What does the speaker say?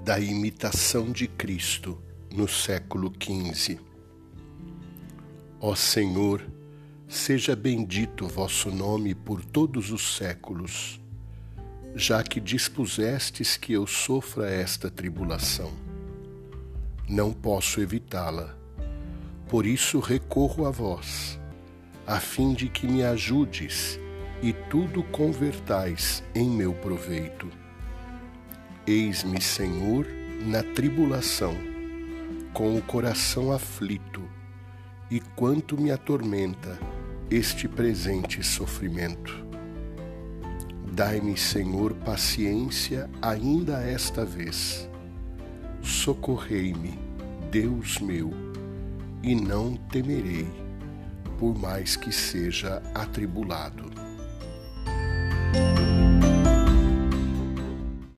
da imitação de Cristo no século XV. Ó Senhor, seja bendito vosso nome por todos os séculos, já que dispusestes que eu sofra esta tribulação. Não posso evitá-la, por isso recorro a vós, a fim de que me ajudes e tudo convertais em meu proveito Eis-me, Senhor, na tribulação, com o coração aflito, e quanto me atormenta este presente sofrimento. Dai-me, Senhor, paciência ainda esta vez. Socorrei-me, Deus meu, e não temerei, por mais que seja atribulado.